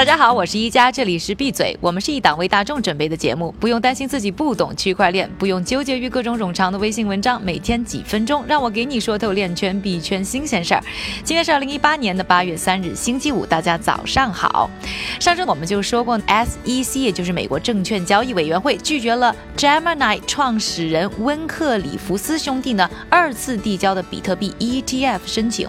大家好，我是一加，这里是闭嘴。我们是一档为大众准备的节目，不用担心自己不懂区块链，不用纠结于各种冗长的微信文章。每天几分钟，让我给你说透链圈币圈新鲜事儿。今天是二零一八年的八月三日，星期五，大家早上好。上周我们就说过，SEC 也就是美国证券交易委员会拒绝了 Gemini 创始人温克里弗斯兄弟呢二次递交的比特币 ETF 申请，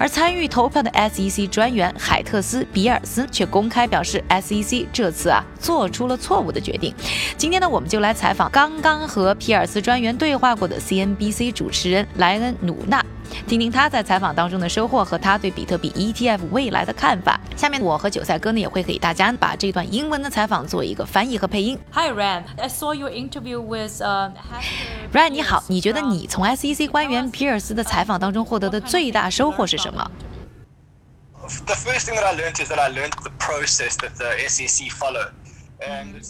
而参与投票的 SEC 专员海特斯比尔斯却公。公开表示，SEC 这次啊做出了错误的决定。今天呢，我们就来采访刚刚和皮尔斯专员对话过的 CNBC 主持人莱恩努纳，听听他在采访当中的收获和他对比特币 ETF 未来的看法。下面我和韭菜哥呢也会给大家把这段英文的采访做一个翻译和配音。Hi Ryan, I saw your interview with uh. Ryan 你好，你觉得你从 SEC 官员皮尔斯的采访当中获得的最大收获是什么？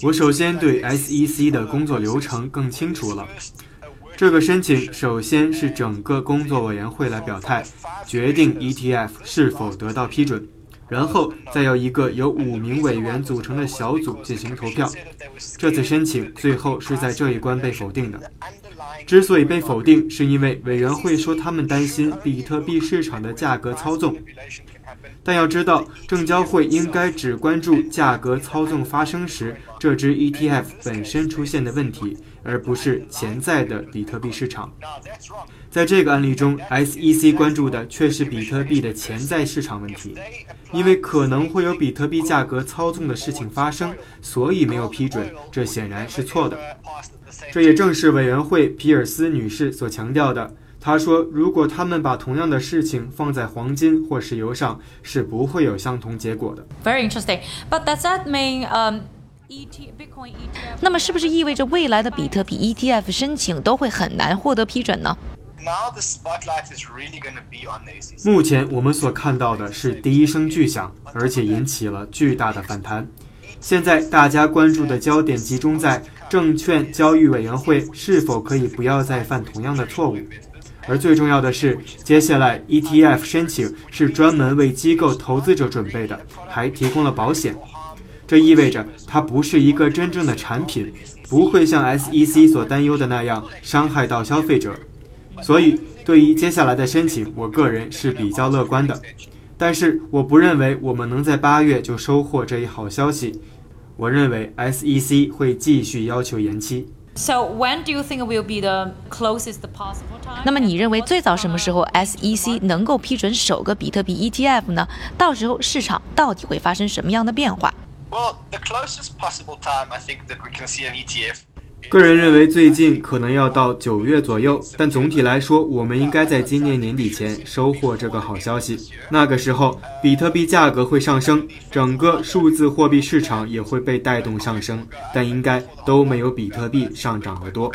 我首先对 SEC 的工作流程更清楚了。这个申请首先是整个工作委员会来表态，决定 ETF 是否得到批准，然后再由一个由五名委员组成的小组进行投票。这次申请最后是在这一关被否定的。之所以被否定，是因为委员会说他们担心比特币市场的价格操纵。但要知道，证交会应该只关注价格操纵发生时这只 ETF 本身出现的问题，而不是潜在的比特币市场。在这个案例中，SEC 关注的却是比特币的潜在市场问题，因为可能会有比特币价格操纵的事情发生，所以没有批准。这显然是错的。这也正是委员会皮尔斯女士所强调的。他说：“如果他们把同样的事情放在黄金或石油上，是不会有相同结果的。” Very interesting. But does that mean um? ET 那么是不是意味着未来的比特币 ETF 申请都会很难获得批准呢？目前我们所看到的是第一声巨响，而且引起了巨大的反弹。现在大家关注的焦点集中在证券交易委员会是否可以不要再犯同样的错误。而最重要的是，接下来 ETF 申请是专门为机构投资者准备的，还提供了保险。这意味着它不是一个真正的产品，不会像 SEC 所担忧的那样伤害到消费者。所以，对于接下来的申请，我个人是比较乐观的。但是，我不认为我们能在八月就收获这一好消息。我认为 SEC 会继续要求延期。So when do you think will be the closest possible time？那么你认为最早什么时候 SEC 能够批准首个比特币 ETF 呢？到时候市场到底会发生什么样的变化？Well, the closest possible time I think that we can see an ETF 个人认为最近可能要到九月左右，但总体来说，我们应该在今年年底前收获这个好消息。那个时候，比特币价格会上升，整个数字货币市场也会被带动上升，但应该都没有比特币上涨得多。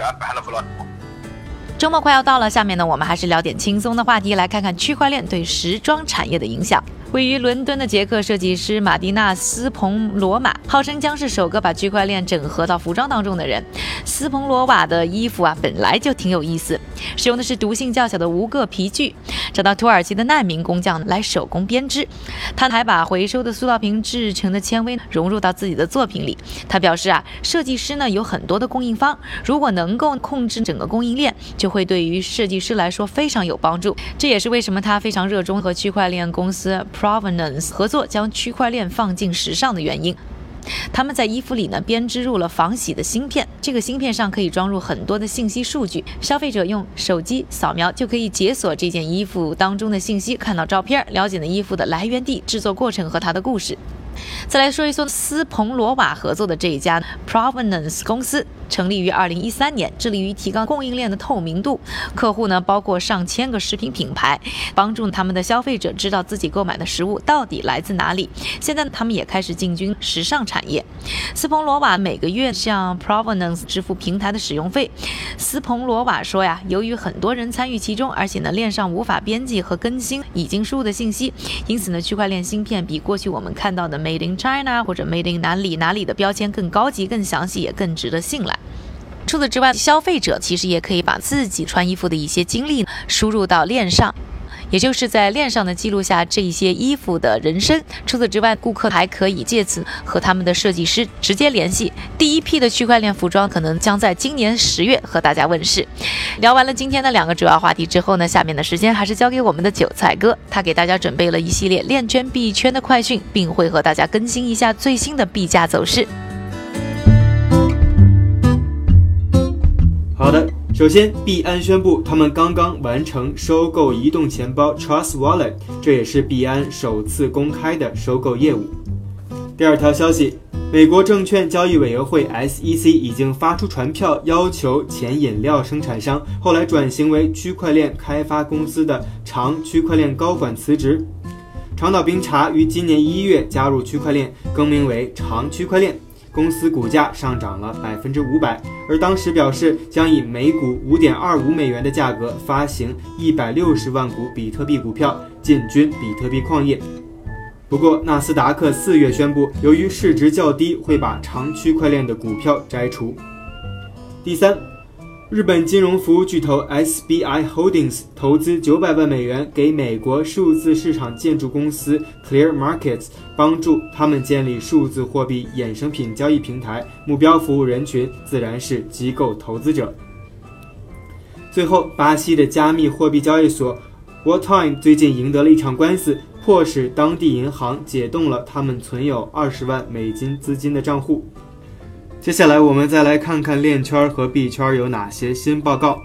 周末快要到了，下面呢，我们还是聊点轻松的话题，来看看区块链对时装产业的影响。位于伦敦的捷克设计师马蒂娜斯彭罗马，号称将是首个把区块链整合到服装当中的人。斯彭罗瓦的衣服啊，本来就挺有意思，使用的是毒性较小的无铬皮具，找到土耳其的难民工匠来手工编织。他还把回收的塑料瓶制成的纤维融入到自己的作品里。他表示啊，设计师呢有很多的供应方，如果能够控制整个供应链，就会对于设计师来说非常有帮助。这也是为什么他非常热衷和区块链公司。Provenance 合作将区块链放进时尚的原因，他们在衣服里呢编织入了防洗的芯片，这个芯片上可以装入很多的信息数据，消费者用手机扫描就可以解锁这件衣服当中的信息，看到照片，了解呢衣服的来源地、制作过程和它的故事。再来说一说斯彭罗瓦合作的这一家 Provenance 公司，成立于二零一三年，致力于提高供应链的透明度。客户呢包括上千个食品品牌，帮助他们的消费者知道自己购买的食物到底来自哪里。现在他们也开始进军时尚产业。斯彭罗瓦每个月向 Provenance 支付平台的使用费。斯彭罗瓦说呀，由于很多人参与其中，而且呢链上无法编辑和更新已经输入的信息，因此呢区块链芯片比过去我们看到的 Made in China 或者 Made in 哪里哪里的标签更高级、更详细，也更值得信赖。除此之外，消费者其实也可以把自己穿衣服的一些经历输入到链上。也就是在链上的记录下这一些衣服的人生。除此之外，顾客还可以借此和他们的设计师直接联系。第一批的区块链服装可能将在今年十月和大家问世。聊完了今天的两个主要话题之后呢，下面的时间还是交给我们的韭菜哥，他给大家准备了一系列链圈币圈的快讯，并会和大家更新一下最新的币价走势。首先，币安宣布他们刚刚完成收购移动钱包 Trust Wallet，这也是币安首次公开的收购业务。第二条消息，美国证券交易委员会 SEC 已经发出传票，要求前饮料生产商后来转型为区块链开发公司的长区块链高管辞职。长岛冰茶于今年一月加入区块链，更名为长区块链。公司股价上涨了百分之五百，而当时表示将以每股五点二五美元的价格发行一百六十万股比特币股票，进军比特币矿业。不过，纳斯达克四月宣布，由于市值较低，会把长区块链的股票摘除。第三。日本金融服务巨头 SBI Holdings 投资九百万美元给美国数字市场建筑公司 Clear Markets，帮助他们建立数字货币衍生品交易平台。目标服务人群自然是机构投资者。最后，巴西的加密货币交易所 Walltime 最近赢得了一场官司，迫使当地银行解冻了他们存有二十万美金资金的账户。接下来，我们再来看看链圈和币圈有哪些新报告。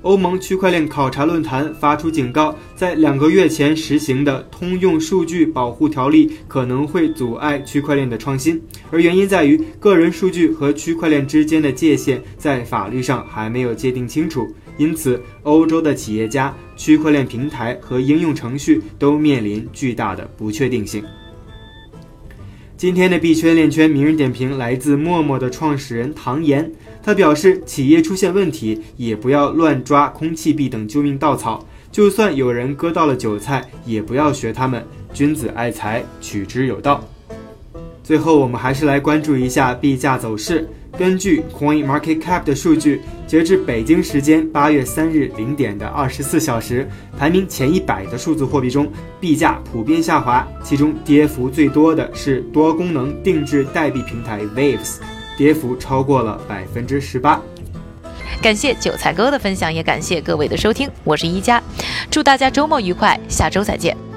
欧盟区块链考察论坛发出警告，在两个月前实行的通用数据保护条例可能会阻碍区块链的创新，而原因在于个人数据和区块链之间的界限在法律上还没有界定清楚，因此欧洲的企业家、区块链平台和应用程序都面临巨大的不确定性。今天的币圈链圈名人点评来自陌陌的创始人唐岩，他表示，企业出现问题也不要乱抓空气币等救命稻草，就算有人割到了韭菜，也不要学他们，君子爱财，取之有道。最后，我们还是来关注一下币价走势。根据 Coin Market Cap 的数据，截至北京时间八月三日零点的二十四小时，排名前一百的数字货币中，币价普遍下滑，其中跌幅最多的是多功能定制代币平台 Waves，跌幅超过了百分之十八。感谢韭菜哥的分享，也感谢各位的收听，我是一加，祝大家周末愉快，下周再见。